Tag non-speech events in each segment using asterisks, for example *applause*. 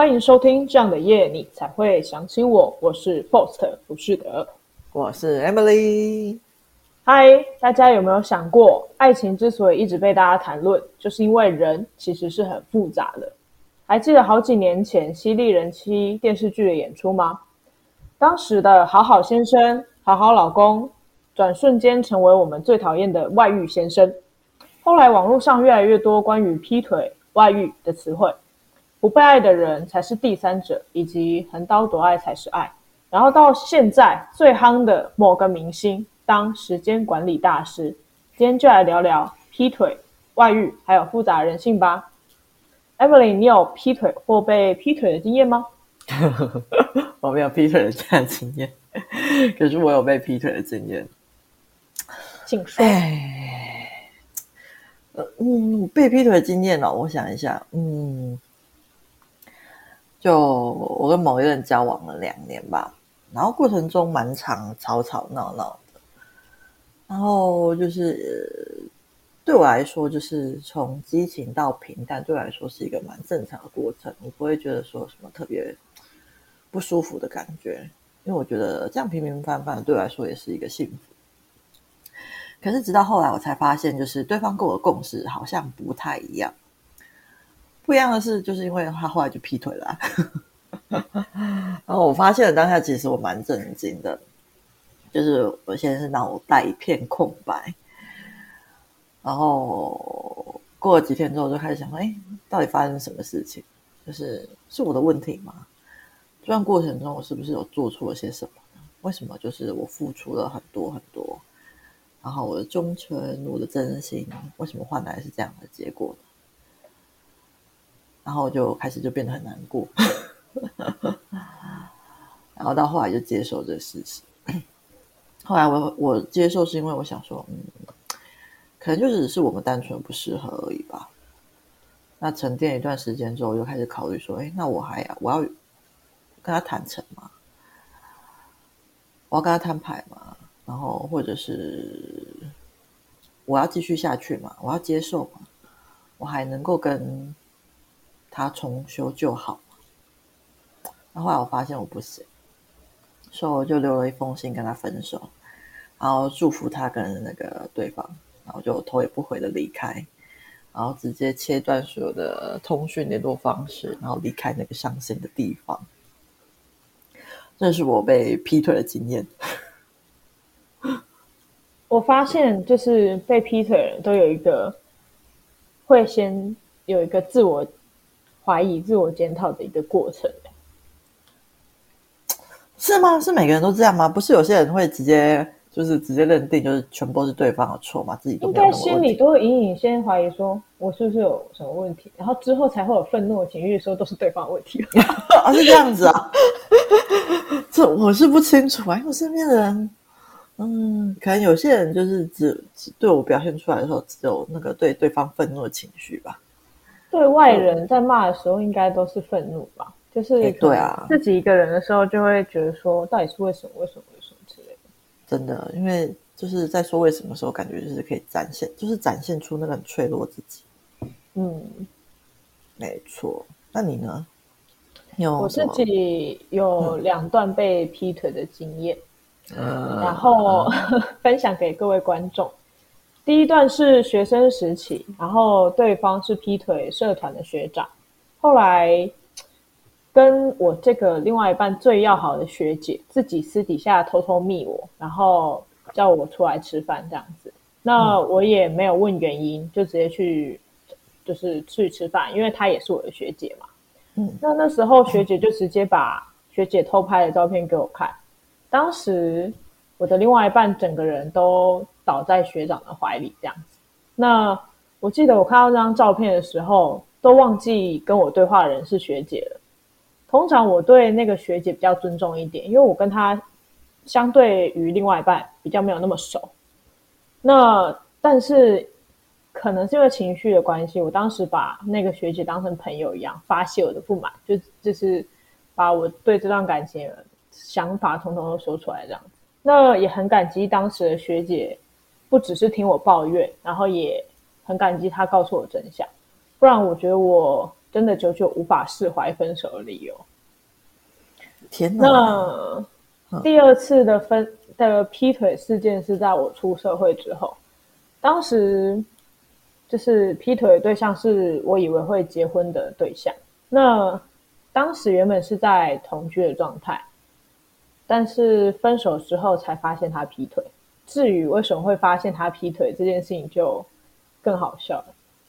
欢迎收听这样的夜，你才会想起我。我是 Faust 浮士德，我是 Emily。嗨，大家有没有想过，爱情之所以一直被大家谈论，就是因为人其实是很复杂的。还记得好几年前犀利人妻电视剧的演出吗？当时的好好先生、好好老公，转瞬间成为我们最讨厌的外遇先生。后来网络上越来越多关于劈腿、外遇的词汇。不被爱的人才是第三者，以及横刀夺爱才是爱。然后到现在最夯的某个明星当时间管理大师，今天就来聊聊劈腿、外遇，还有复杂人性吧。Emily，你有劈腿或被劈腿的经验吗？*laughs* 我没有劈腿的这样经验，*laughs* 可是我有被劈腿的经验。请说。呃，嗯，被劈腿的经验哦，我想一下，嗯。就我跟某一个人交往了两年吧，然后过程中蛮常吵吵闹闹的，然后就是对我来说，就是从激情到平淡，对我来说是一个蛮正常的过程，我不会觉得说什么特别不舒服的感觉，因为我觉得这样平平凡凡对我来说也是一个幸福。可是直到后来我才发现，就是对方跟我的共识好像不太一样。不一样的是，就是因为他后来就劈腿了，然 *laughs* 后我发现了当下，其实我蛮震惊的，就是我现在是脑袋一片空白，然后过了几天之后，就开始想，哎，到底发生什么事情？就是是我的问题吗？这段过程中，我是不是有做错了些什么？为什么就是我付出了很多很多，然后我的忠诚、我的真心，为什么换来是这样的结果呢？然后就开始就变得很难过，然后到后来就接受这个事实。后来我我接受是因为我想说，嗯，可能就只是我们单纯不适合而已吧。那沉淀一段时间之后，又开始考虑说，哎，那我还要我要跟他坦诚吗？我要跟他摊牌吗？然后或者是我要继续下去吗？我要接受吗？我还能够跟。他重修旧好，然后后来我发现我不行，所以我就留了一封信跟他分手，然后祝福他跟那个对方，然后就头也不回的离开，然后直接切断所有的通讯联络方式，然后离开那个伤心的地方。这是我被劈腿的经验。我发现，就是被劈腿人都有一个，会先有一个自我。怀疑、自我检讨的一个过程，是吗？是每个人都这样吗？不是有些人会直接就是直接认定，就是全部都是对方的错吗？自己都应该心里都会隐隐先怀疑，说我是不是有什么问题，然后之后才会有愤怒的情绪，说都是对方的问题。*laughs* 啊，是这样子啊？这我是不清楚啊，因为我身边的人，嗯，可能有些人就是只只对我表现出来的时候，只有那个对对方愤怒的情绪吧。对外人在骂的时候，应该都是愤怒吧？嗯、就是对啊，自己一个人的时候，就会觉得说，到底是为什么？为什么？为什么之类的？真的，因为就是在说为什么的时候，感觉就是可以展现，就是展现出那个很脆弱自己。嗯，没错。那你呢？有我自己有两段被劈腿的经验，嗯、然后、嗯、*laughs* 分享给各位观众。第一段是学生时期，然后对方是劈腿社团的学长，后来跟我这个另外一半最要好的学姐自己私底下偷偷密我，然后叫我出来吃饭这样子。那我也没有问原因，就直接去，就是去吃饭，因为她也是我的学姐嘛。嗯，那那时候学姐就直接把学姐偷拍的照片给我看，当时我的另外一半整个人都。倒在学长的怀里，这样子。那我记得我看到这张照片的时候，都忘记跟我对话的人是学姐了。通常我对那个学姐比较尊重一点，因为我跟她相对于另外一半比较没有那么熟。那但是可能是因为情绪的关系，我当时把那个学姐当成朋友一样发泄我的不满，就就是把我对这段感情想法统统都说出来，这样子。那也很感激当时的学姐。不只是听我抱怨，然后也很感激他告诉我真相，不然我觉得我真的久久无法释怀分手的理由。天哪！那第二次的分的劈腿事件是在我出社会之后，当时就是劈腿的对象是我以为会结婚的对象。那当时原本是在同居的状态，但是分手之后才发现他劈腿。至于为什么会发现他劈腿这件事情，就更好笑了。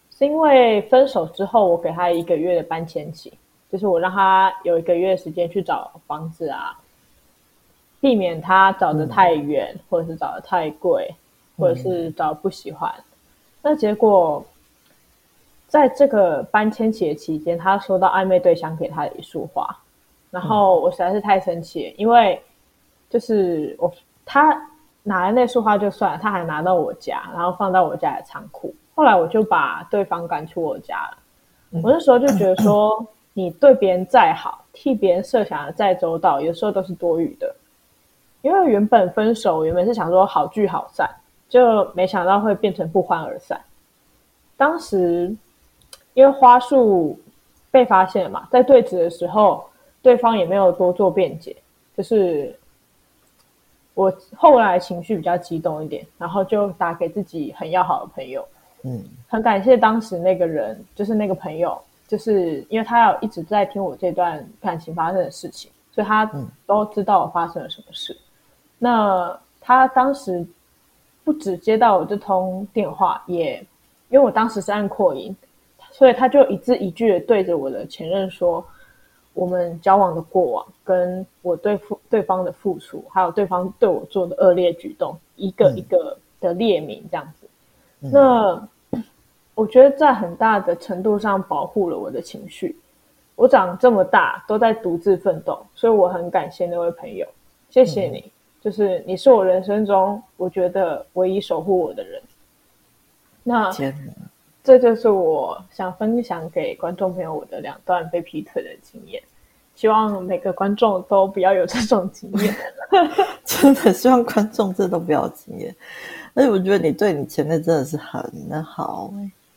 是因为分手之后，我给他一个月的搬迁期，就是我让他有一个月的时间去找房子啊，避免他找得太远，嗯、或者是找得太贵，或者是找不喜欢。嗯、那结果在这个搬迁期的期间，他收到暧昧对象给他的一束花，然后我实在是太生气了，因为就是我他。拿了那束花就算了，他还拿到我家，然后放到我家的仓库。后来我就把对方赶出我家了。嗯、我那时候就觉得说，你对别人再好，替别人设想的再周到，有时候都是多余的。因为原本分手，原本是想说好聚好散，就没想到会变成不欢而散。当时因为花束被发现了嘛，在对质的时候，对方也没有多做辩解，就是。我后来情绪比较激动一点，然后就打给自己很要好的朋友，嗯，很感谢当时那个人，就是那个朋友，就是因为他要一直在听我这段感情发生的事情，所以他都知道我发生了什么事。嗯、那他当时不止接到我这通电话，也因为我当时是按扩音，所以他就一字一句的对着我的前任说。我们交往的过往，跟我对付对方的付出，还有对方对我做的恶劣举动，一个一个的列明，这样子。嗯、那我觉得在很大的程度上保护了我的情绪。我长这么大都在独自奋斗，所以我很感谢那位朋友，谢谢你，嗯、就是你是我人生中我觉得唯一守护我的人。那。这就是我想分享给观众朋友我的两段被劈腿的经验，希望每个观众都不要有这种经验。*laughs* 真的希望观众这都不要经验。而且我觉得你对你前任真的是很好，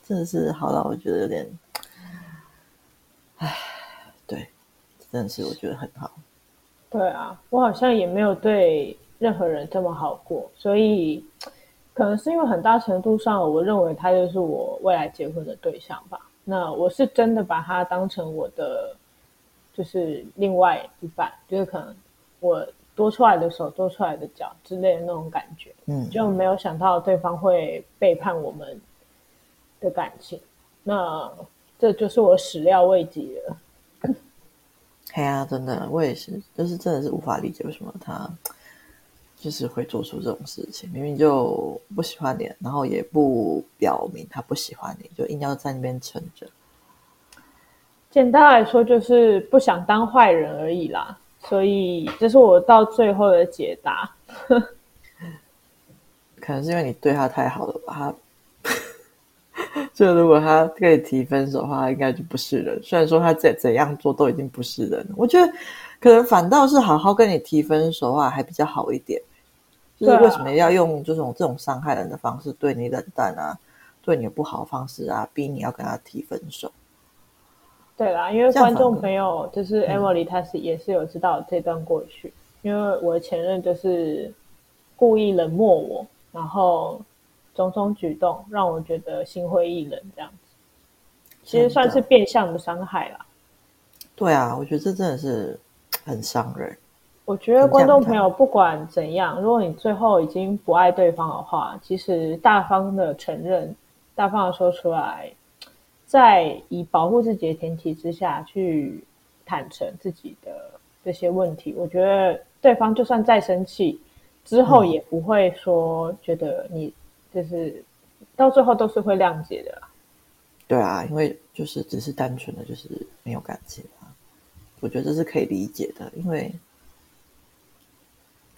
真的是好到我觉得有点，唉，对，真的是我觉得很好。对啊，我好像也没有对任何人这么好过，所以。可能是因为很大程度上，我认为他就是我未来结婚的对象吧。那我是真的把他当成我的，就是另外一半，就是可能我多出来的手、多出来的脚之类的那种感觉。嗯，就没有想到对方会背叛我们的感情。那这就是我始料未及的。哎呀，真的，我也是，就是真的是无法理解为什么他。就是会做出这种事情，明明就不喜欢你，然后也不表明他不喜欢你，就硬要在那边撑着。简单来说，就是不想当坏人而已啦。所以这是我到最后的解答。*laughs* 可能是因为你对他太好了吧？他 *laughs* 就如果他可以提分手的话，他应该就不是人。虽然说他怎怎样做都已经不是人，我觉得可能反倒是好好跟你提分手的话还比较好一点。就是为什么要用这种这种伤害人的方式对你冷淡啊，对你的不好的方式啊，逼你要跟他提分手？对啦，因为观众朋友就是 Emily，她是也是有知道这段过去，嗯、因为我的前任就是故意冷漠我，然后种种举动让我觉得心灰意冷，这样子，其实算是变相的伤害啦。对啊，我觉得这真的是很伤人。我觉得观众朋友不管怎样，如果你最后已经不爱对方的话，其实大方的承认，大方的说出来，在以保护自己的前提之下去坦诚自己的这些问题，我觉得对方就算再生气，之后也不会说觉得你就是到最后都是会谅解的啦。对啊，因为就是只是单纯的就是没有感情啊，我觉得这是可以理解的，因为。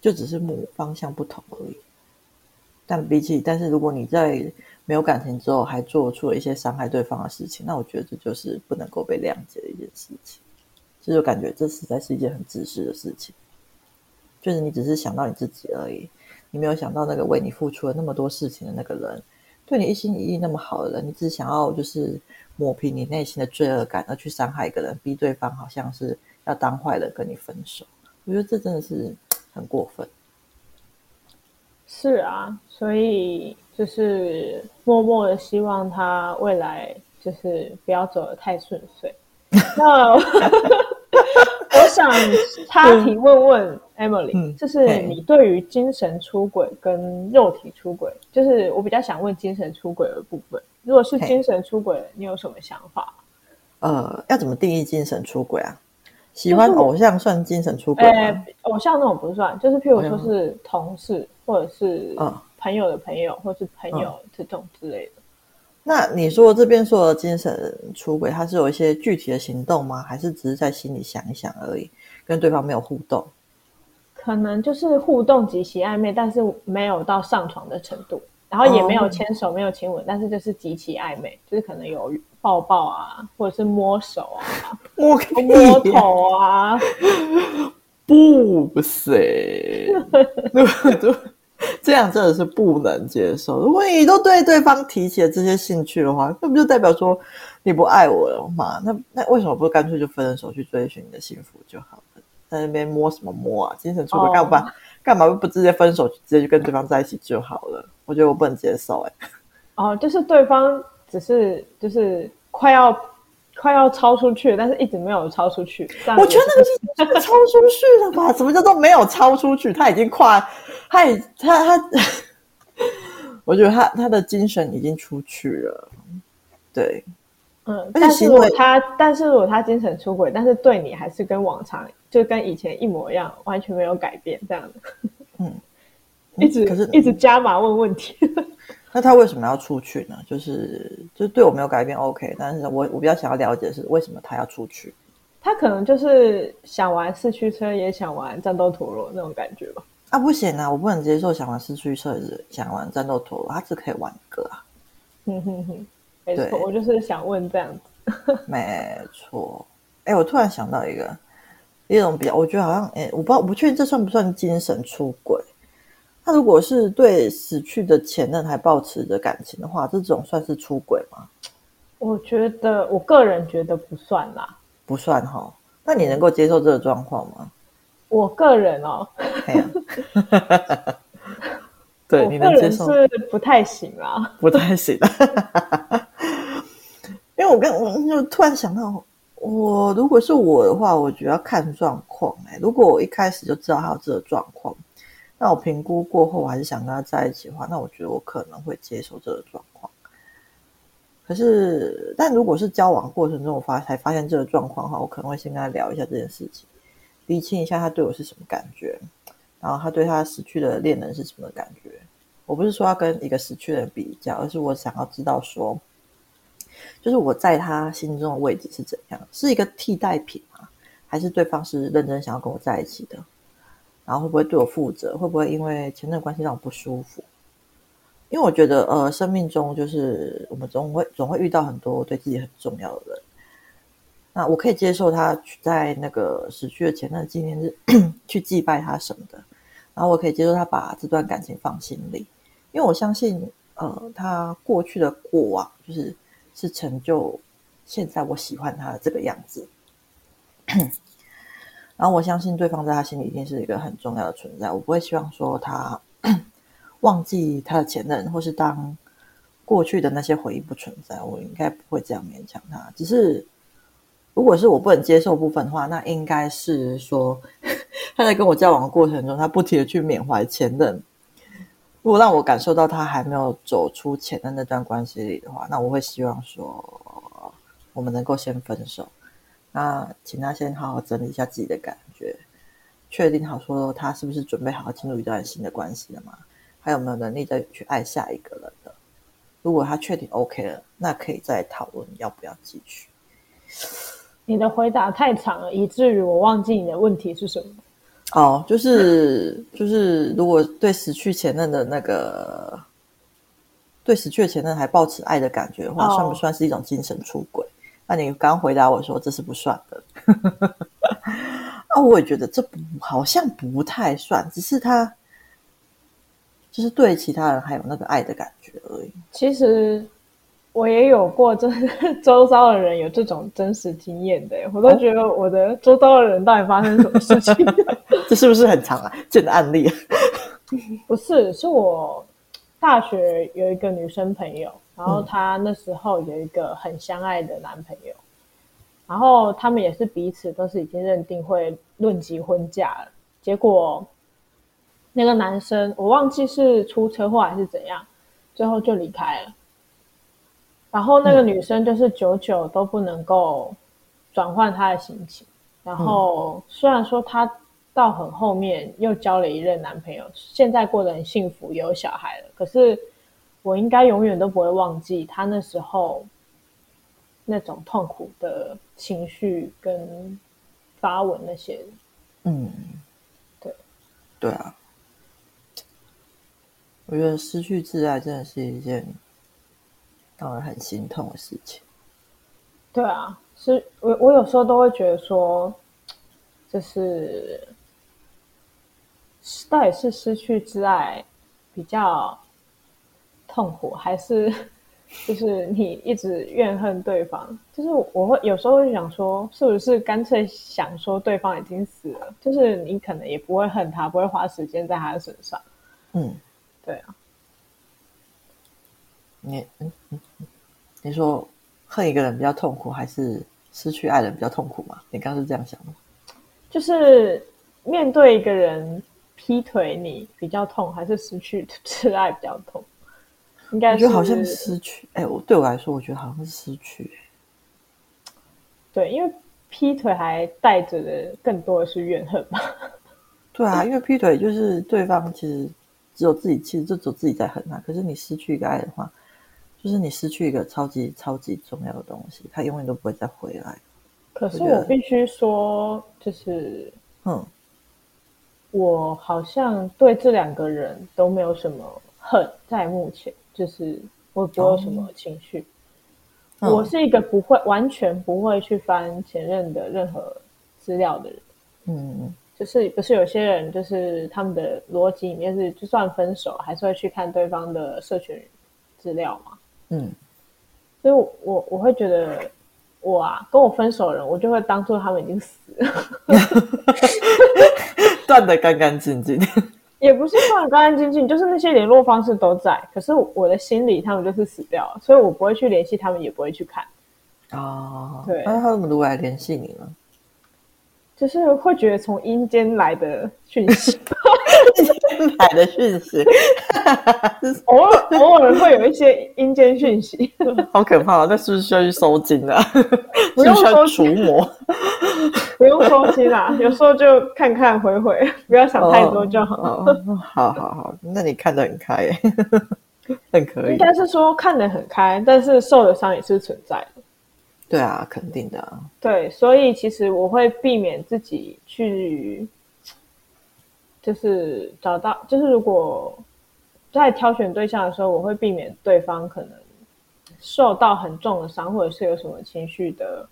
就只是目方向不同而已，但比起，但是如果你在没有感情之后还做出了一些伤害对方的事情，那我觉得这就是不能够被谅解的一件事情。这就感觉这实在是一件很自私的事情，就是你只是想到你自己而已，你没有想到那个为你付出了那么多事情的那个人，对你一心一意那么好的人，你只想要就是抹平你内心的罪恶感，而去伤害一个人，逼对方好像是要当坏人跟你分手。我觉得这真的是很过分。是啊，所以就是默默的希望他未来就是不要走得太顺遂。那我 *laughs* 想插题问问 Emily，、嗯、就是你对于精神出轨跟肉体出轨，就是我比较想问精神出轨的部分。如果是精神出轨，你有什么想法？呃，要怎么定义精神出轨啊？喜欢偶像算精神出轨吗？呃，偶像那种不算，就是譬如说是同事，或者是朋友的朋友，嗯、或者是朋友这种之类的。那你说这边说的精神出轨，它是有一些具体的行动吗？还是只是在心里想一想而已，跟对方没有互动？可能就是互动极其暧昧，但是没有到上床的程度，然后也没有牵手，哦、没有亲吻，但是就是极其暧昧，就是可能有。抱抱啊，或者是摸手啊，*laughs* 摸摸头啊，*laughs* 不是，这样真的是不能接受。如果你都对对方提起了这些兴趣的话，那不就代表说你不爱我了吗？那那为什么不干脆就分手去追寻你的幸福就好了？在那边摸什么摸啊？精神出轨干嘛？干嘛不直接分手，直接就跟对方在一起就好了？我觉得我不能接受、欸。哎，*laughs* 哦，就是对方。只是就是快要快要超出去，但是一直没有超出去。我觉得那个超出去了吧？*laughs* 什么叫做没有超出去？他已经跨，他已他他，*laughs* 我觉得他他的精神已经出去了。对，嗯，但是如果他但是如果他精神出轨，但是对你还是跟往常就跟以前一模一样，完全没有改变这样的。嗯，一直可是一直加码问问题。*laughs* 那他为什么要出去呢？就是就对我没有改变，OK。但是我我比较想要了解的是为什么他要出去。他可能就是想玩四驱车，也想玩战斗陀螺那种感觉吧。啊，不行啊，我不能接受想玩四驱车，是想玩战斗陀螺，他只可以玩一个啊。哼哼哼，没错，我就是想问这样子。*laughs* 没错。哎，我突然想到一个一种比较，我觉得好像哎，我不知道，我不确定这算不算精神出轨。他如果是对死去的前任还抱持着感情的话，这种算是出轨吗？我觉得，我个人觉得不算啦，不算哈、哦。那你能够接受这个状况吗？我个人哦，*laughs* 对，你能接受是不太行啊，*laughs* 不太行。*laughs* 因为我刚我就突然想到，我如果是我的话，我觉得要看状况。哎，如果我一开始就知道他有这个状况。那我评估过后，我还是想跟他在一起的话，那我觉得我可能会接受这个状况。可是，但如果是交往过程中我发才发现这个状况的话，我可能会先跟他聊一下这件事情，厘清一下他对我是什么感觉，然后他对他死去的恋人是什么感觉。我不是说要跟一个死去的人比较，而是我想要知道说，就是我在他心中的位置是怎样，是一个替代品吗？还是对方是认真想要跟我在一起的？然后会不会对我负责？会不会因为前任关系让我不舒服？因为我觉得，呃，生命中就是我们总会总会遇到很多对自己很重要的人。那我可以接受他在那个死去的前任纪念日去祭拜他什么的，然后我可以接受他把这段感情放心里，因为我相信，呃，他过去的过往就是是成就现在我喜欢他的这个样子。*coughs* 然后我相信对方在他心里一定是一个很重要的存在，我不会希望说他忘记他的前任，或是当过去的那些回忆不存在，我应该不会这样勉强他。只是如果是我不能接受部分的话，那应该是说 *laughs* 他在跟我交往的过程中，他不停的去缅怀前任。如果让我感受到他还没有走出前任那段关系里的话，那我会希望说我们能够先分手。那请他先好好整理一下自己的感觉，确定好说他是不是准备好好进入一段新的关系了吗？还有没有能力再去爱下一个人的？如果他确定 OK 了，那可以再讨论要不要继续。你的回答太长了，以至于我忘记你的问题是什么。哦，就是就是，如果对死去前任的那个对死去的前任还抱持爱的感觉的话，哦、算不算是一种精神出轨？那你刚回答我说这是不算的，*laughs* 啊，我也觉得这不好像不太算，只是他就是对其他人还有那个爱的感觉而已。其实我也有过，就是 *laughs* 周遭的人有这种真实经验的，我都觉得我的周遭的人到底发生什么事情？*laughs* 这是不是很长啊？这个案例？*laughs* 不是，是我大学有一个女生朋友，然后她那时候有一个很相爱的男朋友。然后他们也是彼此都是已经认定会论及婚嫁了，结果那个男生我忘记是出车祸还是怎样，最后就离开了。然后那个女生就是久久都不能够转换她的心情。然后虽然说她到很后面又交了一任男朋友，现在过得很幸福，有小孩了，可是我应该永远都不会忘记她那时候。那种痛苦的情绪跟发文那些，嗯，对，对啊，我觉得失去挚爱真的是一件让人很心痛的事情。对啊，是我我有时候都会觉得说，就是到底是失去挚爱比较痛苦，还是？就是你一直怨恨对方，就是我会有时候会想说，是不是干脆想说对方已经死了，就是你可能也不会恨他，不会花时间在他的身上。嗯，对啊。你嗯嗯，你说恨一个人比较痛苦，还是失去爱人比较痛苦吗？你刚刚是这样想的？就是面对一个人劈腿，你比较痛，还是失去 *laughs* 挚爱比较痛？应该我觉得好像失去，哎，我对我来说，我觉得好像是失去。对，因为劈腿还带着的更多的是怨恨嘛。*laughs* 对啊，因为劈腿就是对方其实只有自己，其实就只有自己在恨他。可是你失去一个爱的话，就是你失去一个超级超级重要的东西，他永远都不会再回来。可是我必须说，就是，嗯，我好像对这两个人都没有什么恨，在目前。就是我不有什么情绪，哦、我是一个不会、嗯、完全不会去翻前任的任何资料的人。嗯，就是不是有些人就是他们的逻辑里面是，就算分手还是会去看对方的社群资料嘛。嗯，所以我我，我会觉得我啊跟我分手的人，我就会当做他们已经死了，*laughs* 断的干干净净。*laughs* 也不是断的干干净净，就是那些联络方式都在，可是我的心里他们就是死掉了，所以我不会去联系他们，也不会去看。哦，对，那他们如何来联系你呢？就是会觉得从阴间来的讯息，*laughs* 阴间来的讯息，偶尔偶尔会有一些阴间讯息，*laughs* 好可怕啊！那是不是需要去收金啊？不用收除魔，*laughs* 不用收金啦，有时候就看看回回，不要想太多就好。哦哦、好好好，那你看得很开，很可以。应该是说看得很开，但是受的伤也是存在的。对啊，肯定的啊。对，所以其实我会避免自己去，就是找到，就是如果在挑选对象的时候，我会避免对方可能受到很重的伤，或者是有什么情绪的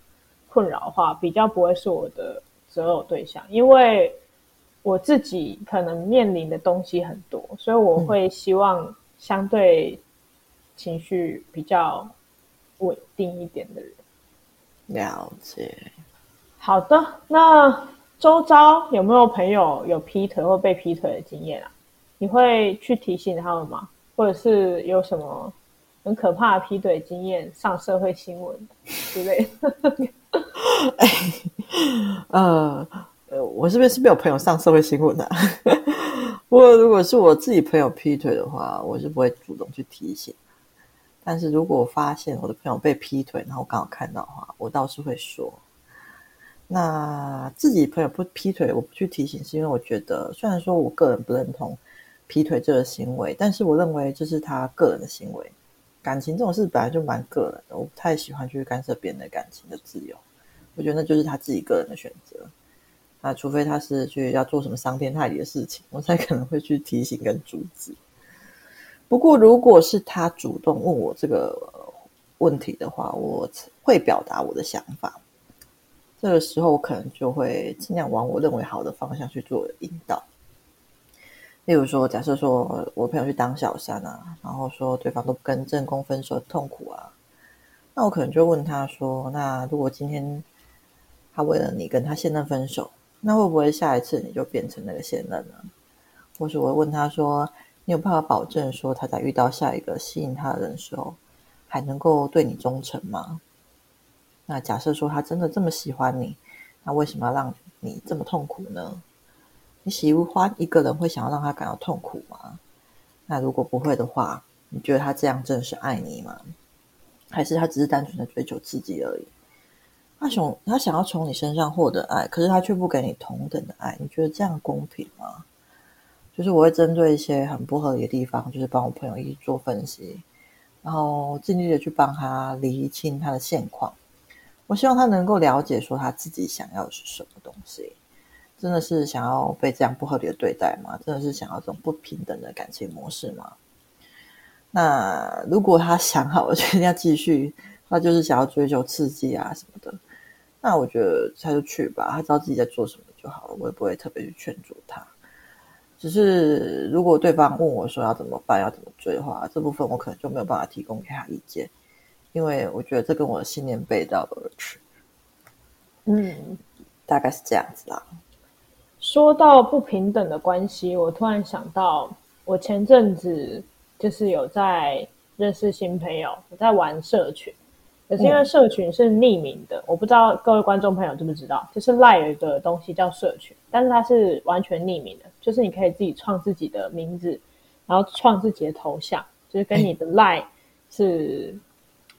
困扰的话，比较不会是我的择偶对象，因为我自己可能面临的东西很多，所以我会希望相对情绪比较稳定一点的人。了解，好的。那周遭有没有朋友有劈腿或被劈腿的经验啊？你会去提醒他们吗？或者是有什么很可怕的劈腿经验上社会新闻之类的？*laughs* 哎，呃，我这边是没有朋友上社会新闻的。*laughs* 不过如果是我自己朋友劈腿的话，我是不会主动去提醒。但是如果我发现我的朋友被劈腿，然后我刚好看到的话，我倒是会说。那自己朋友不劈腿，我不去提醒，是因为我觉得，虽然说我个人不认同劈腿这个行为，但是我认为这是他个人的行为。感情这种事本来就蛮个人的，我不太喜欢去干涉别人的感情的自由。我觉得那就是他自己个人的选择。那除非他是去要做什么伤天害理的事情，我才可能会去提醒跟阻止。不过，如果是他主动问我这个问题的话，我会表达我的想法。这个时候，我可能就会尽量往我认为好的方向去做引导。例如说，假设说我朋友去当小三啊，然后说对方都不跟正宫分手，痛苦啊，那我可能就问他说：那如果今天他为了你跟他现任分手，那会不会下一次你就变成那个现任呢？或是我问他说：你有办法保证说他在遇到下一个吸引他的人的时候，还能够对你忠诚吗？那假设说他真的这么喜欢你，那为什么要让你这么痛苦呢？你喜欢一个人会想要让他感到痛苦吗？那如果不会的话，你觉得他这样真的是爱你吗？还是他只是单纯的追求刺激而已？他想他想要从你身上获得爱，可是他却不给你同等的爱，你觉得这样公平吗？就是我会针对一些很不合理的地方，就是帮我朋友一起做分析，然后尽力的去帮他厘清他的现况。我希望他能够了解说他自己想要的是什么东西。真的是想要被这样不合理的对待吗？真的是想要这种不平等的感情模式吗？那如果他想好了，决定要继续，他就是想要追求刺激啊什么的，那我觉得他就去吧，他知道自己在做什么就好了，我也不会特别去劝阻他。只是如果对方问我说要怎么办，要怎么追的话，这部分我可能就没有办法提供给他意见，因为我觉得这跟我的信念背道而驰。嗯，大概是这样子啦。说到不平等的关系，我突然想到，我前阵子就是有在认识新朋友，我在玩社群，可是因为社群是匿名的，嗯、我不知道各位观众朋友知不知道，就是一个东西叫社群，但是它是完全匿名的，就是你可以自己创自己的名字，然后创自己的头像，就是跟你的 LINE 是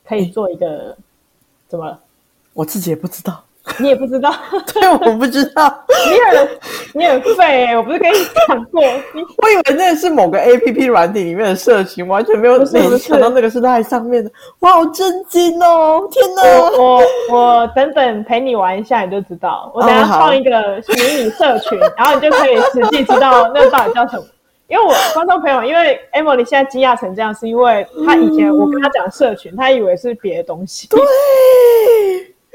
可以做一个、欸、怎么了？我自己也不知道。*laughs* 你也不知道，*laughs* 对，我不知道。*laughs* 你很你很废欸，我不是跟你讲过？我以为那是某个 A P P 软体里面的社群，完全没有想到那个是在上面的。哇，好震惊哦！天哪！我我，我等等陪你玩一下，你就知道。我等下创一个迷你社群，哦、然后你就可以实际知道那到底叫什么。因为我观众朋友，因为 Emily 现在惊讶成这样，是因为他以前我跟他讲社群，他以为是别的东西。对。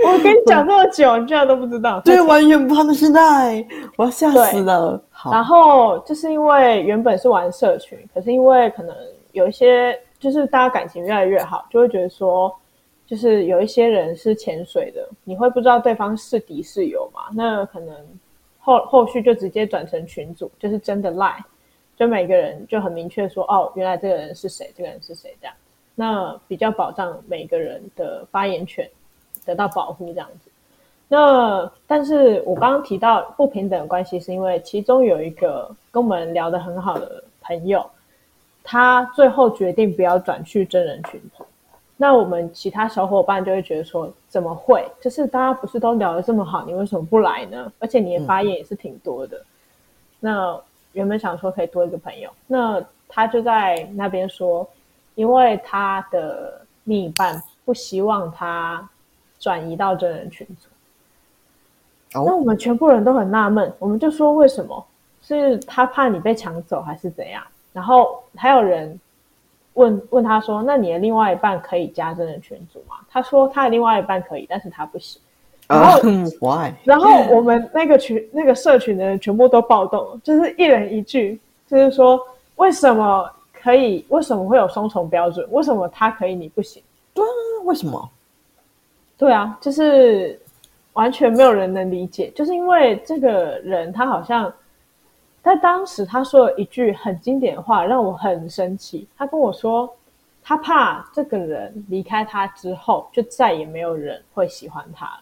*laughs* 我跟你讲这么久，你居然都不知道？对，完全不知道那是赖，我要吓死了。然后就是因为原本是玩社群，可是因为可能有一些，就是大家感情越来越好，就会觉得说，就是有一些人是潜水的，你会不知道对方是敌是友嘛？那可能后 *laughs* 后续就直接转成群组，就是真的赖，就每个人就很明确说，哦，原来这个人是谁，这个人是谁这样，那比较保障每个人的发言权。得到保护这样子，那但是我刚刚提到不平等的关系，是因为其中有一个跟我们聊得很好的朋友，他最后决定不要转去真人群组。那我们其他小伙伴就会觉得说，怎么会？就是大家不是都聊得这么好，你为什么不来呢？而且你的发言也是挺多的。那原本想说可以多一个朋友，那他就在那边说，因为他的另一半不希望他。转移到真人群组，oh. 那我们全部人都很纳闷，我们就说为什么？是他怕你被抢走，还是怎样？然后还有人问问他说：“那你的另外一半可以加真人群组吗？”他说：“他的另外一半可以，但是他不行。”然后、*laughs* uh,，Why？然后我们那个群那个社群的人全部都暴动了，就是一人一句，就是说为什么可以？为什么会有双重标准？为什么他可以你不行？对啊，为什么？对啊，就是完全没有人能理解，就是因为这个人他好像在当时他说了一句很经典的话，让我很生气。他跟我说，他怕这个人离开他之后，就再也没有人会喜欢他了。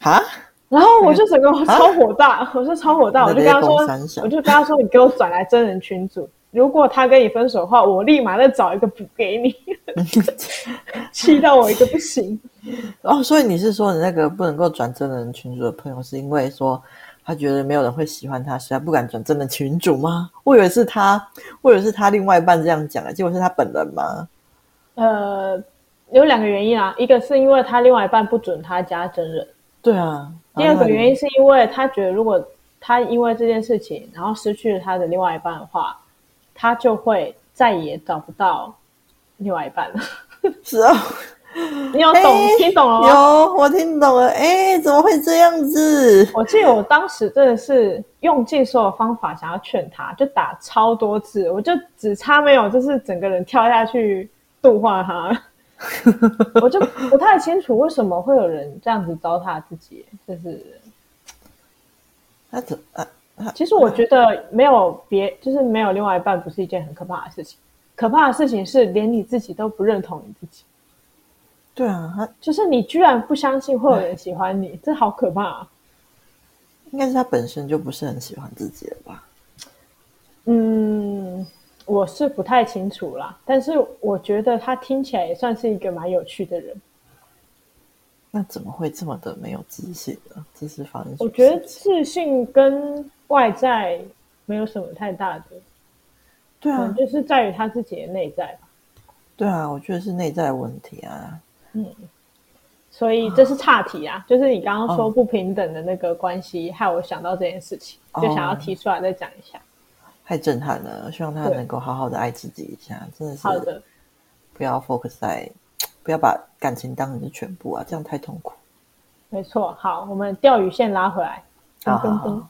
哈？然后我就整个超火大，我就超火大，我就跟他说，我就跟他说，你给我转来真人群组。如果他跟你分手的话，我立马再找一个补给你，*laughs* 气到我一个不行。哦，所以你是说你那个不能够转真人群主的朋友，是因为说他觉得没有人会喜欢他，所以他不敢转真人群主吗？我以为是他，我以为是他另外一半这样讲的，结果是他本人吗？呃，有两个原因啊，一个是因为他另外一半不准他加真人，对啊。第二个原因是因为他觉得如果他因为这件事情，然后失去了他的另外一半的话。他就会再也找不到另外一半了。是啊，*laughs* 你有懂、欸、听懂了吗？有，我听懂了。哎、欸，怎么会这样子？我记得我当时真的是用尽所有方法想要劝他，就打超多字，我就只差没有就是整个人跳下去度化他。*laughs* 我就不太清楚为什么会有人这样子糟蹋自己，就是他怎啊？其实我觉得没有别，就是没有另外一半，不是一件很可怕的事情。可怕的事情是，连你自己都不认同你自己。对啊，他就是你居然不相信会有人喜欢你，这好可怕啊！应该是他本身就不是很喜欢自己了吧？嗯，我是不太清楚啦，但是我觉得他听起来也算是一个蛮有趣的人。那怎么会这么的没有自信呢？这是发生？我觉得自信跟外在没有什么太大的，对啊，就是在于他自己的内在吧。对啊，我觉得是内在问题啊。嗯，所以这是岔题啊，就是你刚刚说不平等的那个关系，害我想到这件事情，就想要提出来再讲一下。太震撼了，希望他能够好好的爱自己一下，真的是。好的。不要 focus 在，不要把感情当你的全部啊，这样太痛苦。没错，好，我们钓鱼线拉回来，噔噔噔。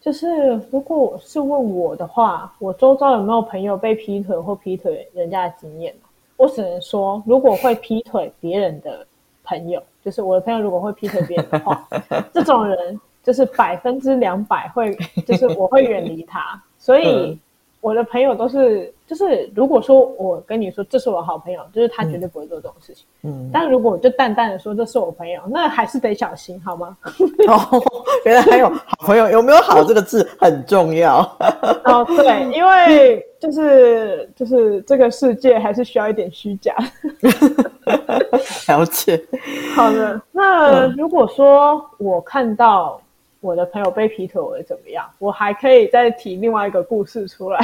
就是如果我是问我的话，我周遭有没有朋友被劈腿或劈腿人家的经验？我只能说，如果会劈腿别人的朋友，就是我的朋友，如果会劈腿别人的话，*laughs* 这种人就是百分之两百会，就是我会远离他。所以。我的朋友都是，就是如果说我跟你说这是我好朋友，就是他绝对不会做这种事情。嗯，但如果我就淡淡的说这是我朋友，那还是得小心，好吗？*laughs* 哦，原来还有好朋友，有没有“好”这个字很重要。哦，对，因为就是就是这个世界还是需要一点虚假。*laughs* 了解。好的，那如果说我看到。我的朋友被劈腿，我会怎么样？我还可以再提另外一个故事出来。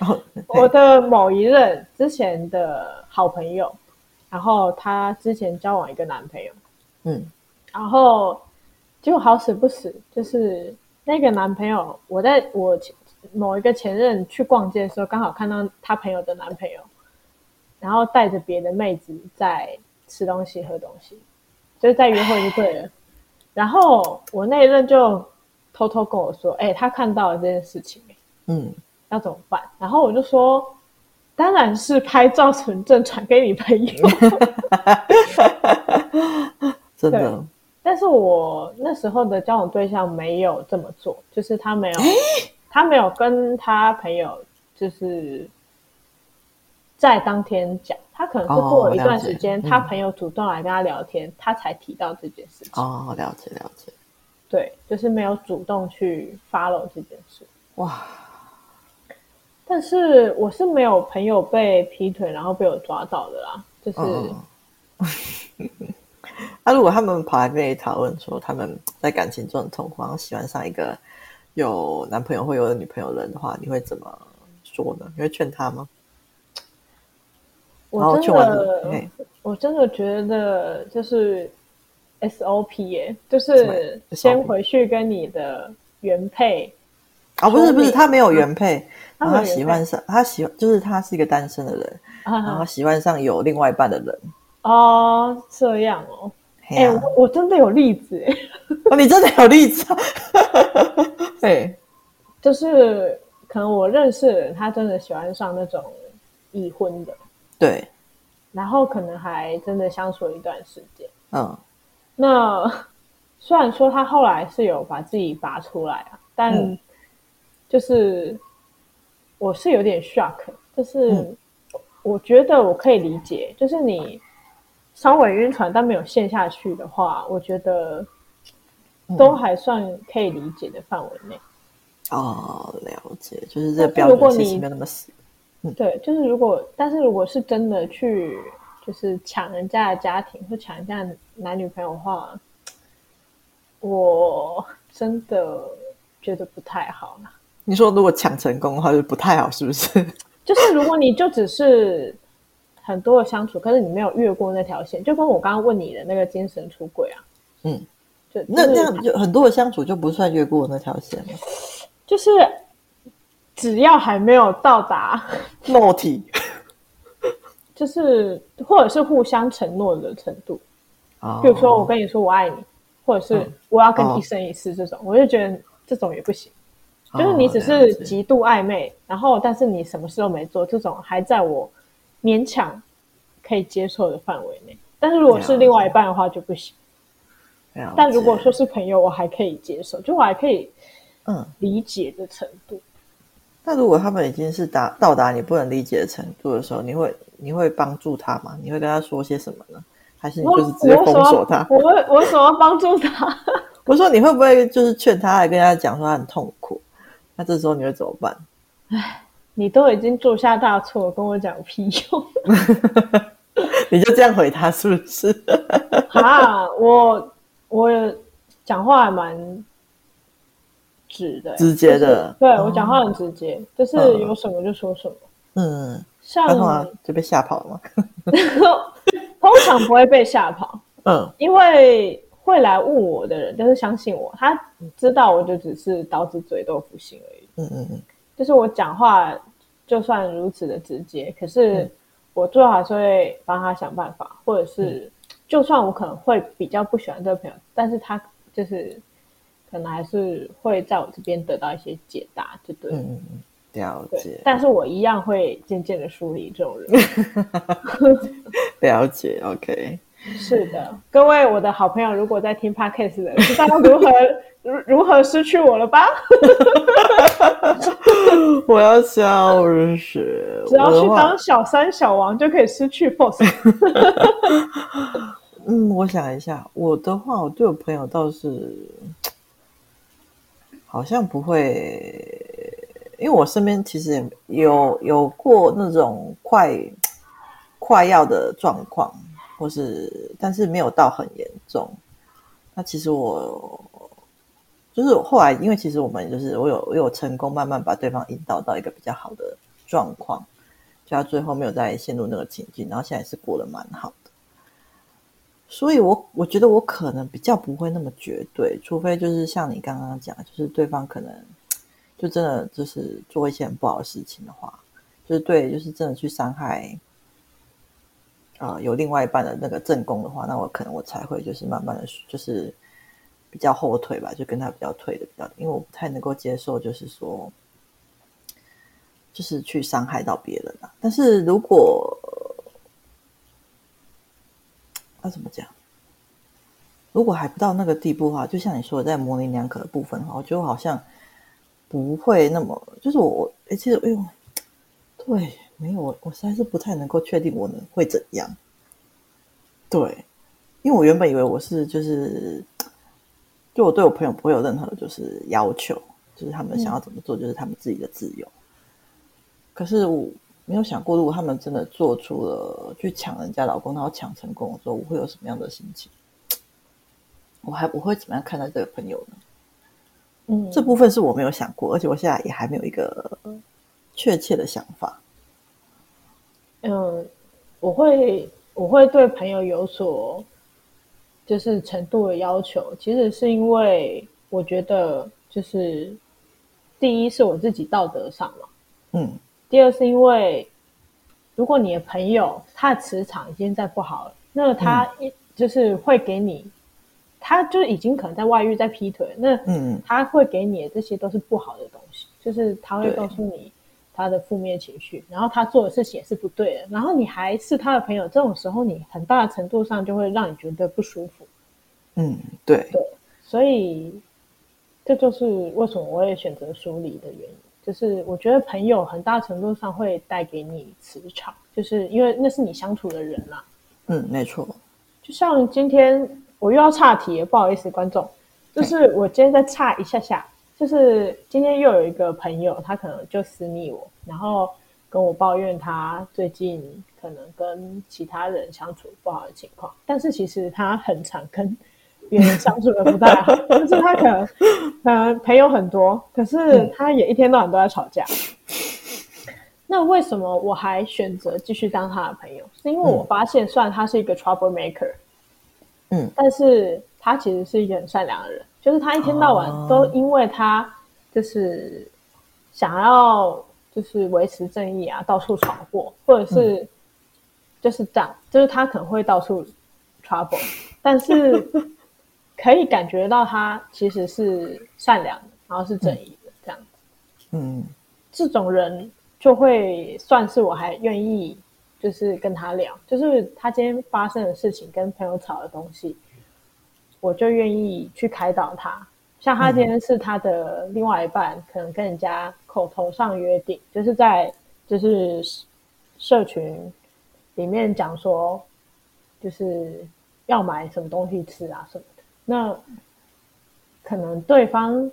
哦、我的某一任之前的好朋友，然后他之前交往一个男朋友，嗯，然后结果好死不死，就是那个男朋友，我在我某一个前任去逛街的时候，刚好看到他朋友的男朋友，然后带着别的妹子在吃东西、喝东西，就是在约会就对了。然后我那一任就偷偷跟我说：“哎、欸，他看到了这件事情，嗯，要怎么办？”然后我就说：“当然是拍照存证传给你朋友。*laughs* ”真的。但是我那时候的交往对象没有这么做，就是他没有，他没有跟他朋友，就是在当天讲。他可能是过了一段时间，哦嗯、他朋友主动来跟他聊天，他才提到这件事情。哦，了解了解。对，就是没有主动去 follow 这件事。哇！但是我是没有朋友被劈腿，然后被我抓到的啦。就是，*laughs* 那、如果他们跑来跟你讨论说他们在感情中很痛苦，然后喜欢上一个有男朋友或有女朋友的人的话，你会怎么说呢？你会劝他吗？我真的，我真的觉得就是 SOP 耶，就是先回去跟你的原配。啊、哦，不是不是，他没有原配，然后他喜欢上他喜欢，就是他是一个单身的人，然后喜欢上有另外一半的人。哦，这样哦，哎、欸，我我真的有例子哎，哦，你真的有例子？*laughs* 对，就是可能我认识的人，他真的喜欢上那种已婚的。对，然后可能还真的相处了一段时间。嗯，那虽然说他后来是有把自己拔出来啊，但就是我是有点 shock，就是我觉得我可以理解，就是你稍微晕船但没有陷下去的话，我觉得都还算可以理解的范围内。哦，了解，就是这标准其实没有那么死。对，就是如果，但是如果是真的去，就是抢人家的家庭或抢人家的男女朋友的话，我真的觉得不太好啦。你说如果抢成功的话，就不太好，是不是？*laughs* 就是如果你就只是很多的相处，可是你没有越过那条线，就跟我刚刚问你的那个精神出轨啊，嗯，就那那样就很多的相处就不算越过那条线了，*laughs* 就是。只要还没有到达 *laughs* 肉体，就是或者是互相承诺的程度。哦，比如说我跟你说我爱你，或者是我要跟你一生一世这种，哦、我就觉得这种也不行。就是你只是极度暧昧，哦、然后但是你什么事都没做，这种还在我勉强可以接受的范围内。但是如果是另外一半的话就不行。但如果说是朋友，我还可以接受，就我还可以嗯理解的程度。那、嗯、如果他们已经是达到达你不能理解的程度的时候，你会你会帮助他吗？你会跟他说些什么呢？还是你就是直接封锁他？我我，我为什么要帮助他？*laughs* 我说你会不会就是劝他来跟他讲说他很痛苦？那这时候你会怎么办？唉，你都已经做下大错，跟我讲屁用？*laughs* 你就这样回他是不是？*laughs* 啊，我我讲话还蛮直的，直接的。就是、对、哦、我讲话很直接，就是有什么就说什么。嗯，像就被吓跑了吗？*laughs* 通常不会被吓跑。嗯，因为。会来问我的人，就是相信我，他知道我就只是刀子嘴豆腐心而已。嗯嗯嗯，就是我讲话就算如此的直接，可是我最好还是会帮他想办法，或者是就算我可能会比较不喜欢这个朋友，但是他就是可能还是会在我这边得到一些解答，就对。嗯嗯，了解。但是我一样会渐渐的疏离这种人。*laughs* 了解，OK。是的，各位我的好朋友，如果在听 Podcast 的，知道如何如如何失去我了吧？*laughs* 我要笑死！只要去当小三小王就可以失去 boss。*laughs* 嗯，我想一下，我的话，我对我朋友倒是好像不会，因为我身边其实也有有过那种快快要的状况。或是，但是没有到很严重。那其实我就是后来，因为其实我们就是我有我有成功慢慢把对方引导到一个比较好的状况，就他最后没有再陷入那个情境，然后现在是过得蛮好的。所以我我觉得我可能比较不会那么绝对，除非就是像你刚刚讲，就是对方可能就真的就是做一些很不好的事情的话，就是对，就是真的去伤害。啊、呃，有另外一半的那个正宫的话，那我可能我才会就是慢慢的，就是比较后退吧，就跟他比较退的比较，因为我不太能够接受，就是说，就是去伤害到别人啊。但是如果那、怎么讲？如果还不到那个地步的话，就像你说的，在模棱两可的部分的话，我觉得我好像不会那么，就是我，哎，其实，哎呦，对。没有，我我实在是不太能够确定我能会怎样。对，因为我原本以为我是就是，就我对我朋友不会有任何的就是要求，就是他们想要怎么做就是他们自己的自由。嗯、可是我没有想过，如果他们真的做出了去抢人家老公，然后抢成功的时候，我会有什么样的心情？我还我会怎么样看待这个朋友呢？嗯，这部分是我没有想过，而且我现在也还没有一个确切的想法。嗯，我会我会对朋友有所就是程度的要求，其实是因为我觉得就是第一是我自己道德上嘛，嗯，第二是因为如果你的朋友他的磁场已经在不好了，那他一就是会给你，嗯、他就已经可能在外遇在劈腿，那嗯他会给你的这些都是不好的东西，就是他会告诉你。他的负面情绪，然后他做的事情也是不对的，然后你还是他的朋友，这种时候你很大的程度上就会让你觉得不舒服。嗯，对对，所以这就是为什么我也选择疏离的原因，就是我觉得朋友很大程度上会带给你磁场，就是因为那是你相处的人啦、啊。嗯，没错。就像今天我又要岔题，不好意思，观众，就是我今天再岔一下下。就是今天又有一个朋友，他可能就私密我，然后跟我抱怨他最近可能跟其他人相处不好的情况。但是其实他很常跟别人相处的不太好，*laughs* 就是他可能可能朋友很多，可是他也一天到晚都在吵架。那为什么我还选择继续当他的朋友？是因为我发现，虽然他是一个 trouble maker，嗯，但是他其实是一个很善良的人。就是他一天到晚都因为他就是想要就是维持正义啊，到处闯祸，或者是就是这样，就是他可能会到处 trouble，但是 *laughs* 可以感觉到他其实是善良的，然后是正义的这样。子。嗯，这种人就会算是我还愿意，就是跟他聊，就是他今天发生的事情跟朋友吵的东西，我就愿意去开导他。像他今天是他的另外一半，可能跟人家口头上约定，就是在就是社群里面讲说，就是要买什么东西吃啊什么的。那可能对方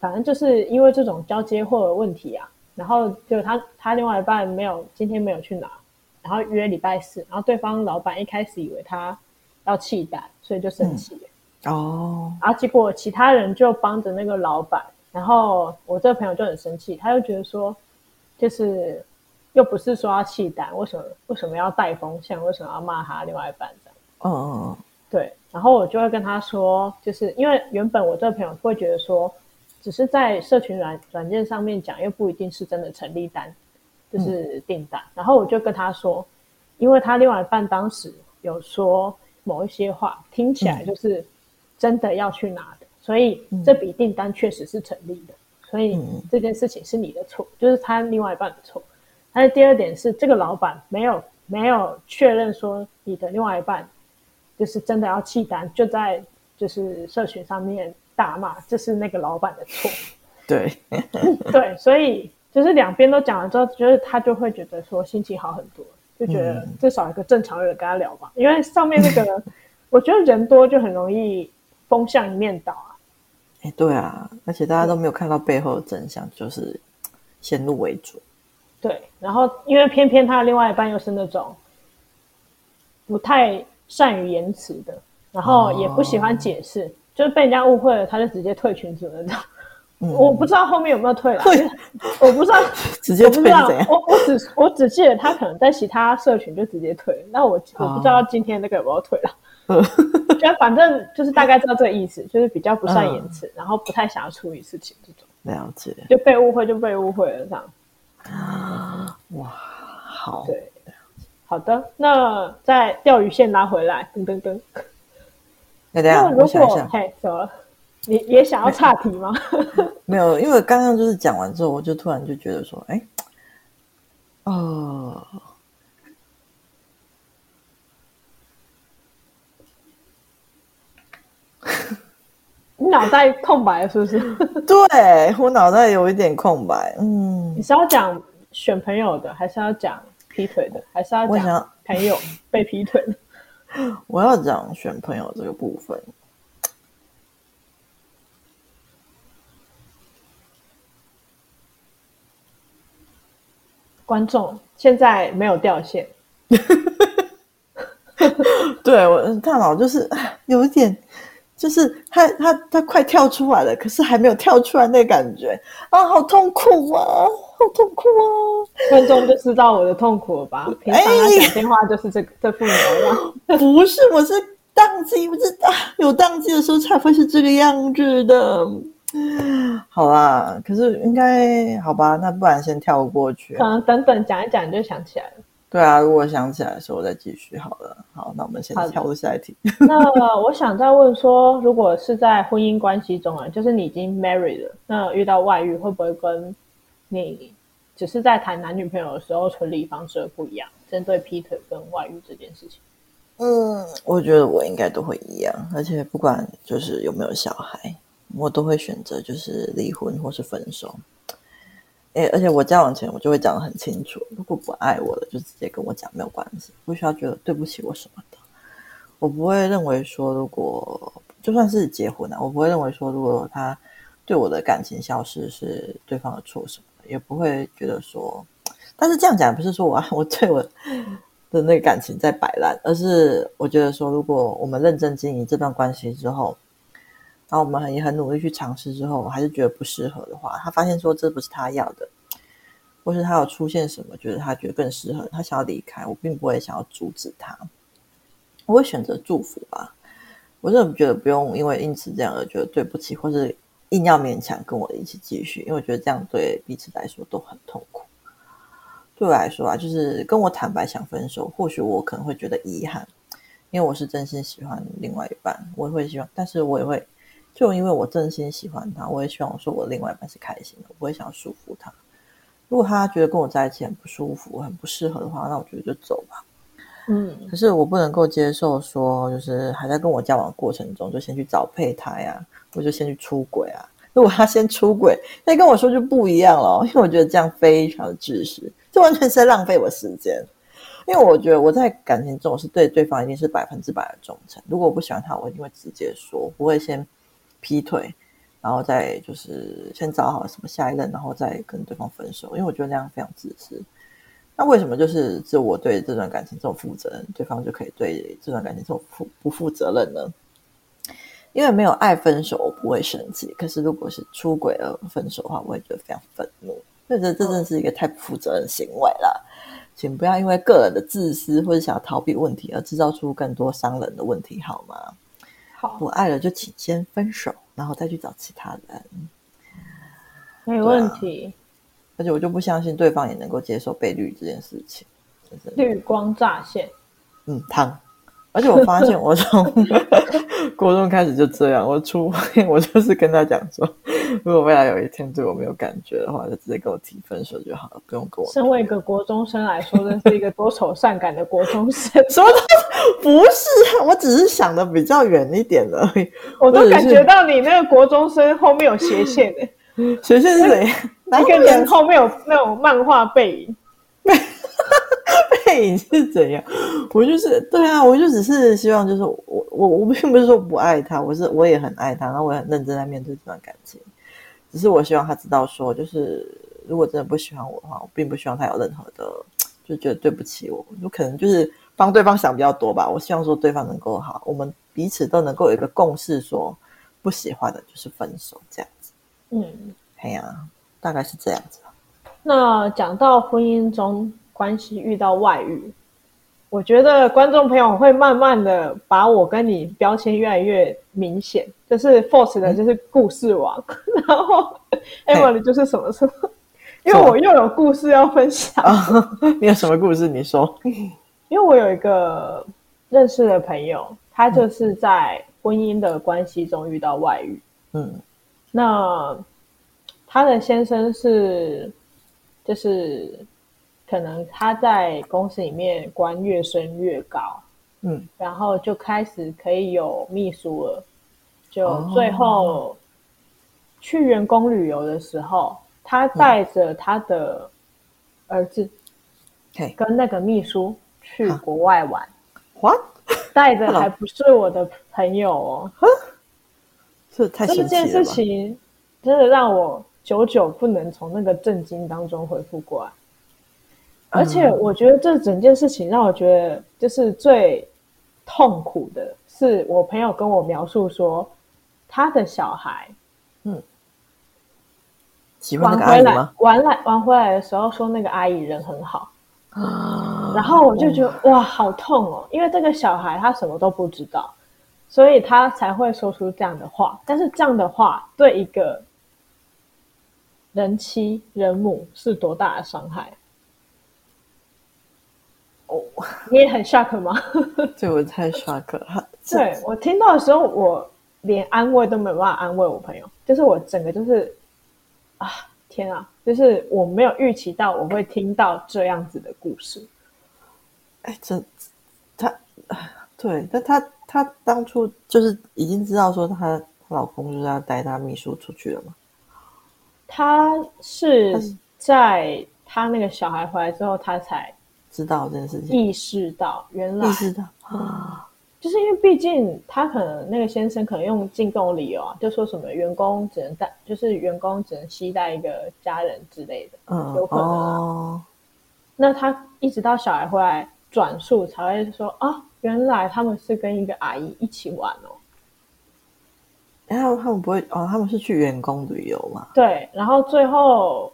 反正就是因为这种交接货的问题啊，然后就他他另外一半没有今天没有去拿，然后约礼拜四，然后对方老板一开始以为他要弃单，所以就生气了。嗯哦，然后结果其他人就帮着那个老板，然后我这个朋友就很生气，他就觉得说，就是又不是说要弃单，为什么为什么要带风向，为什么要骂他另外一半这样？嗯嗯嗯，对，然后我就会跟他说，就是因为原本我这个朋友会觉得说，只是在社群软软件上面讲，又不一定是真的成立单，就是订单。嗯、然后我就跟他说，因为他另外一半当时有说某一些话，听起来就是。嗯真的要去拿的，所以这笔订单确实是成立的，嗯、所以这件事情是你的错，就是他另外一半的错。但是第二点是，这个老板没有没有确认说你的另外一半就是真的要弃单，就在就是社群上面大骂，这是那个老板的错。对 *laughs* 对，所以就是两边都讲了之后，就是他就会觉得说心情好很多，就觉得至少一个正常人跟他聊吧，因为上面那个 *laughs* 我觉得人多就很容易。风向一面倒啊！哎，对啊，而且大家都没有看到背后的真相，就是先入为主。对，然后因为偏偏他的另外一半又是那种不太善于言辞的，然后也不喜欢解释，哦、就是被人家误会了，他就直接退群组那种。嗯、我不知道后面有没有退了，我不知道 *laughs* 直接退怎样？我我只我只记得他可能在其他社群就直接退，那我我不知道今天那个有没有退了。嗯，*laughs* 就反正就是大概知道这个意思，就是比较不善言辞，嗯、然后不太想要处理事情这种。了解，就被误会就被误会了这样。啊，哇，好，对，好的，那在钓鱼线拉回来，噔噔噔。那等下，我想一下，嘿，走了，你也想要岔题吗？*laughs* 没有，因为刚刚就是讲完之后，我就突然就觉得说，哎，哦。*laughs* 你脑袋空白是不是？*laughs* 对，我脑袋有一点空白。嗯，你是要讲选朋友的，还是要讲劈腿的，还是要讲朋友被劈腿的？我要讲选朋友这个部分。观众现在没有掉线。*laughs* 对，我大脑就是有一点。就是他他他快跳出来了，可是还没有跳出来那感觉啊，好痛苦啊，好痛苦啊！观众就知道我的痛苦了吧？平常他讲电话就是这个、哎、这副模样。*laughs* 不是，我是当机，不知道有当机的时候才会是这个样子的。*laughs* 好啦，可是应该好吧？那不然先跳过去。可能等等讲一讲你就想起来了。对啊，如果想起来的时候我再继续好了。好，那我们先跳过下一题。*laughs* 那我想再问说，如果是在婚姻关系中啊，就是你已经 married 了，那遇到外遇会不会跟你只是在谈男女朋友的时候处理方式不一样？针对劈腿跟外遇这件事情，嗯，我觉得我应该都会一样，而且不管就是有没有小孩，我都会选择就是离婚或是分手。诶，而且我交往前我就会讲得很清楚，如果不爱我了就直接跟我讲，没有关系，不需要觉得对不起我什么的。我不会认为说，如果就算是结婚了，我不会认为说，如果他对我的感情消失是对方的错什么的，也不会觉得说。但是这样讲不是说我 *laughs* 我对我的那个感情在摆烂，而是我觉得说，如果我们认真经营这段关系之后。然后我们很也很努力去尝试之后，我还是觉得不适合的话，他发现说这不是他要的，或是他有出现什么，觉得他觉得更适合，他想要离开，我并不会想要阻止他，我会选择祝福吧。我真的觉得不用因为因此这样而觉得对不起，或是硬要勉强跟我一起继续，因为我觉得这样对彼此来说都很痛苦。对我来说啊，就是跟我坦白想分手，或许我可能会觉得遗憾，因为我是真心喜欢另外一半，我也会希望，但是我也会，就因为我真心喜欢他，我也希望我说我另外一半是开心的，我不会想要束缚他。如果他觉得跟我在一起很不舒服、很不适合的话，那我觉得就走吧。嗯，可是我不能够接受说，就是还在跟我交往的过程中就先去找配胎啊，或者先去出轨啊。如果他先出轨，那跟我说就不一样了，因为我觉得这样非常的自私。这完全是在浪费我时间，因为我觉得我在感情中我是对对方一定是百分之百的忠诚。如果我不喜欢他，我一定会直接说，不会先劈腿，然后再就是先找好什么下一任，然后再跟对方分手。因为我觉得那样非常自私。那为什么就是只有我对这段感情这么负责任，对方就可以对这段感情这么负不负责任呢？因为没有爱分手，我不会生气。可是如果是出轨而分手的话，我会觉得非常愤怒。觉得这真的是一个太不负责任的行为了，请不要因为个人的自私或者想要逃避问题而制造出更多伤人的问题，好吗？好，不爱了就请先分手，然后再去找其他人。没问题。而且我就不相信对方也能够接受被绿这件事情。绿光乍现，嗯，烫。而且我发现，我从 *laughs* 国中开始就这样。我初我就是跟他讲说，如果未来有一天对我没有感觉的话，就直接跟我提分手就好了，不用跟我。身为一个国中生来说，真是一个多愁善感的国中生。什么？不是，我只是想的比较远一点而已。我都感觉到你那个国中生后面有斜线的，*laughs* 斜线是谁？一个人后面有那种漫画背影。*laughs* 背影是怎样？我就是对啊，我就只是希望，就是我我我并不是说不爱他，我是我也很爱他，然后我也很认真在面对这段感情。只是我希望他知道，说就是如果真的不喜欢我的话，我并不希望他有任何的就觉得对不起我。有可能就是帮对方想比较多吧。我希望说对方能够好，我们彼此都能够有一个共识，说不喜欢的就是分手这样子。嗯，哎呀，大概是这样子。那讲到婚姻中。关系遇到外遇，我觉得观众朋友会慢慢的把我跟你标签越来越明显，就是 Force 的就是故事王，嗯、*laughs* 然后 Emily 就是什么什么，因为我又有故事要分享。*laughs* 你有什么故事？你说。因为我有一个认识的朋友，他就是在婚姻的关系中遇到外遇。嗯，那他的先生是，就是。可能他在公司里面官越升越高，嗯，然后就开始可以有秘书了。就最后去员工旅游的时候，他带着他的儿子，跟那个秘书去国外玩。What？带着还不是我的朋友哦。这太神奇了。这件事情真的让我久久不能从那个震惊当中恢复过来。而且我觉得这整件事情让我觉得就是最痛苦的，是我朋友跟我描述说，他的小孩，嗯，玩回来玩来玩回来的时候说那个阿姨人很好，啊，然后我就觉得哇，好痛哦，因为这个小孩他什么都不知道，所以他才会说出这样的话。但是这样的话对一个人妻人母是多大的伤害？哦，*laughs* 你也很 shock 吗？*laughs* 对，我太 shock 了。*laughs* 对，我听到的时候，我连安慰都没有办法安慰我朋友，就是我整个就是啊，天啊，就是我没有预期到我会听到这样子的故事。哎，这他对，但他他当初就是已经知道说他她老公就是要带他秘书出去了吗？他是在他那个小孩回来之后，他才。知道这件事情，意识到原来意识到啊、嗯，就是因为毕竟他可能那个先生可能用进贡理由啊，就说什么员工只能带，就是员工只能携带一个家人之类的，嗯，有可能啊。哦、那他一直到小孩回来转述才会说啊，原来他们是跟一个阿姨一起玩哦。然后他们不会哦，他们是去员工旅游嘛？对，然后最后。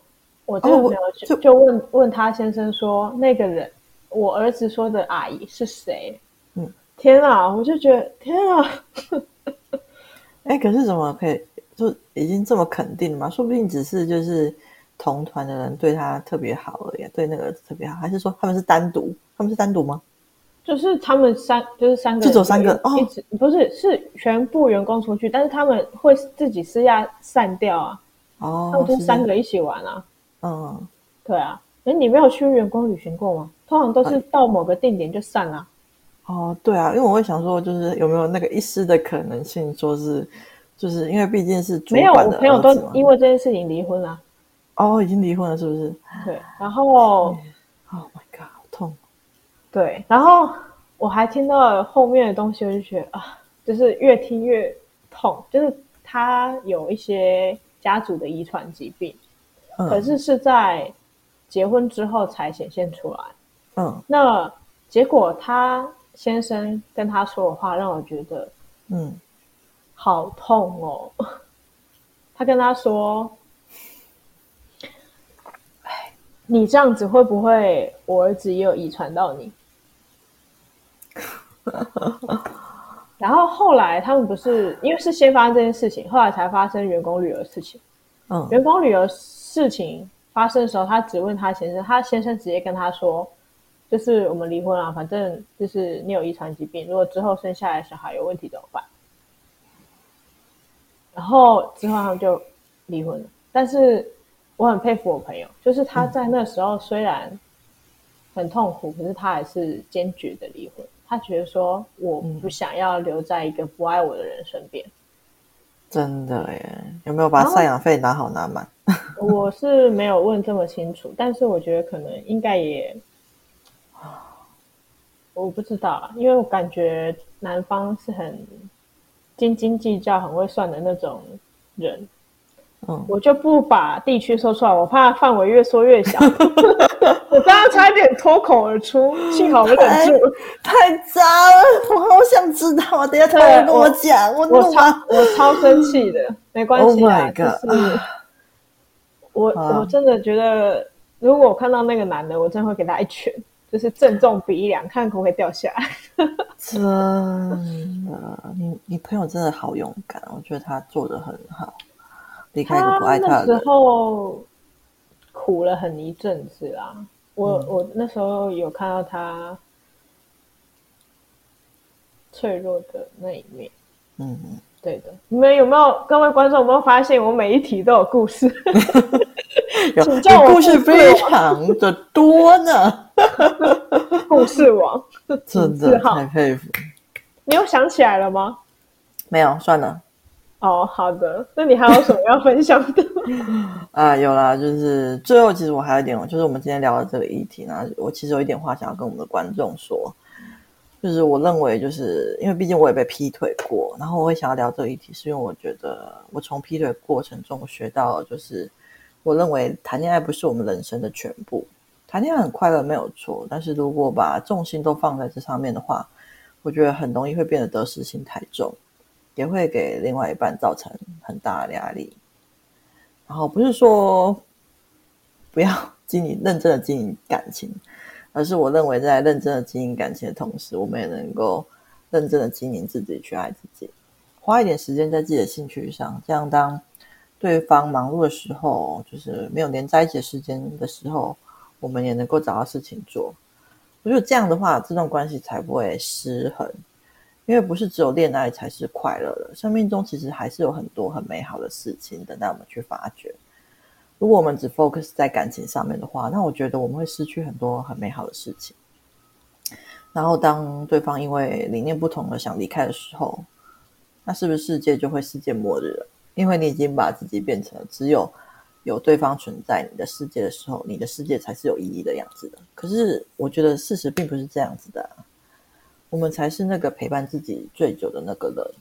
我就没有就就问问他先生说，那个人，我儿子说的阿姨是谁？嗯，天啊，我就觉得天啊，*laughs* 哎，可是怎么可以就已经这么肯定吗？说不定只是就是同团的人对他特别好而已，对那个儿子特别好，还是说他们是单独？他们是单独吗？就是他们三，就是三个，就走三个哦，一直不是是全部员工出去，但是他们会自己私下散掉啊。哦，他们就是三个一起玩啊。嗯，对啊。哎，你没有去员工旅行过吗？通常都是到某个定点就散了。哦，对啊，因为我会想说，就是有没有那个一丝的可能性，说是，就是因为毕竟是。没有，我朋友都因为这件事情离婚了。哦，已经离婚了，是不是？对，然后，Oh my God，好痛。对，然后我还听到后面的东西，我就觉得啊，就是越听越痛。就是他有一些家族的遗传疾病，嗯，可是是在结婚之后才显现出来。嗯，那结果他先生跟他说的话让我觉得，嗯，好痛哦。*laughs* 他跟他说。你这样子会不会，我儿子也有遗传到你？*laughs* 然后后来他们不是因为是先发生这件事情，后来才发生员工旅游的事情。嗯，员工旅游事情发生的时候，他只问他先生，他先生直接跟他说，就是我们离婚了，反正就是你有遗传疾病，如果之后生下来小孩有问题怎么办？然后之后他们就离婚了，但是。我很佩服我朋友，就是他在那时候虽然很痛苦，嗯、可是他还是坚决的离婚。他觉得说，我不想要留在一个不爱我的人身边。真的耶？有没有把赡养费拿好拿满？我是没有问这么清楚，但是我觉得可能应该也，我不知道啊，因为我感觉男方是很斤斤计较、很会算的那种人。嗯，我就不把地区说出来，我怕范围越缩越小。*laughs* 我刚刚差一点脱口而出，幸好我忍住。太渣了，我好想知道。等一下他会跟我讲，我我超我超生气的，没关系啊。Oh、就是我我真的觉得，如果我看到那个男的，我真的会给他一拳，就是正中鼻梁，看可不可以掉下来。真的，你你朋友真的好勇敢，我觉得他做的很好。离开一个不爱他的时候苦了很一阵子啦。我、嗯、我那时候有看到他脆弱的那一面。嗯嗯，对的。你们有没有各位观众有没有发现，我每一题都有故事？*laughs* 有故事非常的多呢。*laughs* 故事王，*laughs* 真的太佩服。你又想起来了吗？没有，算了。哦，好的。那你还有什么要分享的？啊，有啦，就是最后，其实我还有一点，就是我们今天聊的这个议题呢，我其实有一点话想要跟我们的观众说，就是我认为，就是因为毕竟我也被劈腿过，然后我会想要聊这个议题，是因为我觉得我从劈腿过程中学到，就是我认为谈恋爱不是我们人生的全部，谈恋爱很快乐没有错，但是如果把重心都放在这上面的话，我觉得很容易会变得得失心太重。也会给另外一半造成很大的压力，然后不是说不要 *laughs* 经营认真的经营感情，而是我认为在认真的经营感情的同时，我们也能够认真的经营自己，去爱自己，花一点时间在自己的兴趣上，这样当对方忙碌的时候，就是没有连在一起的时间的时候，我们也能够找到事情做。我觉得这样的话，这段关系才不会失衡。因为不是只有恋爱才是快乐的，生命中其实还是有很多很美好的事情等待我们去发掘。如果我们只 focus 在感情上面的话，那我觉得我们会失去很多很美好的事情。然后当对方因为理念不同而想离开的时候，那是不是世界就会世界末日了？因为你已经把自己变成只有有对方存在你的世界的时候，你的世界才是有意义的样子的。可是我觉得事实并不是这样子的。我们才是那个陪伴自己最久的那个人。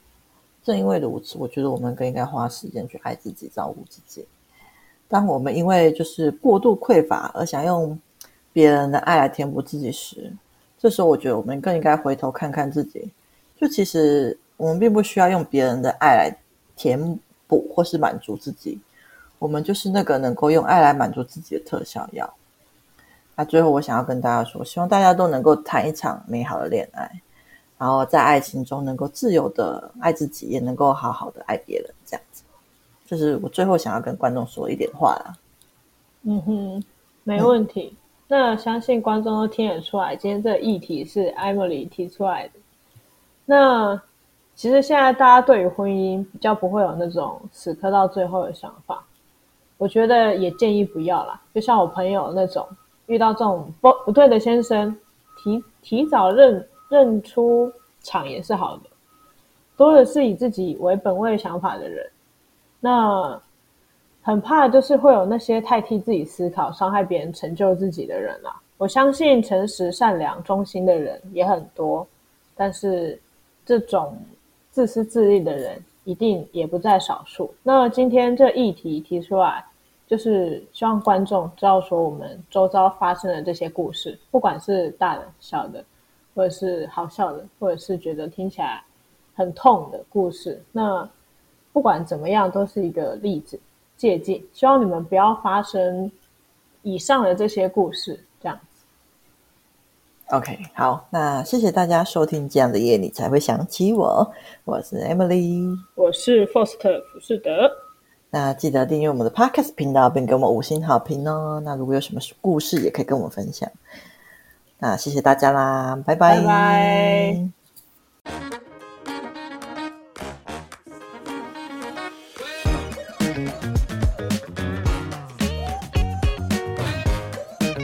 正因为如此，我觉得我们更应该花时间去爱自己、照顾自己。当我们因为就是过度匮乏而想用别人的爱来填补自己时，这时候我觉得我们更应该回头看看自己。就其实我们并不需要用别人的爱来填补或是满足自己，我们就是那个能够用爱来满足自己的特效药。那最后，我想要跟大家说，希望大家都能够谈一场美好的恋爱，然后在爱情中能够自由的爱自己，也能够好好的爱别人，这样子，就是我最后想要跟观众说一点话啦。嗯哼，没问题。那相信观众都听得出来，今天这个议题是 Emily 提出来的。那其实现在大家对于婚姻比较不会有那种死磕到最后的想法，我觉得也建议不要啦。就像我朋友那种遇到这种不不对的先生，提提早认认出场也是好的。多的是以自己为本位想法的人，那很怕就是会有那些太替自己思考、伤害别人、成就自己的人啦。我相信诚实、善良、忠心的人也很多，但是这种自私自利的人一定也不在少数。那今天这议题提出来，就是希望观众知道说，我们周遭发生的这些故事，不管是大的、小的，或者是好笑的，或者是觉得听起来。很痛的故事，那不管怎么样，都是一个例子借鉴。希望你们不要发生以上的这些故事，这样子。OK，好，那谢谢大家收听这样的夜，你才会想起我。我是 Emily，我是 Foster 福士德。那记得订阅我们的 Podcast 频道，并给我们五星好评哦。那如果有什么故事，也可以跟我们分享。那谢谢大家啦，拜拜。拜拜。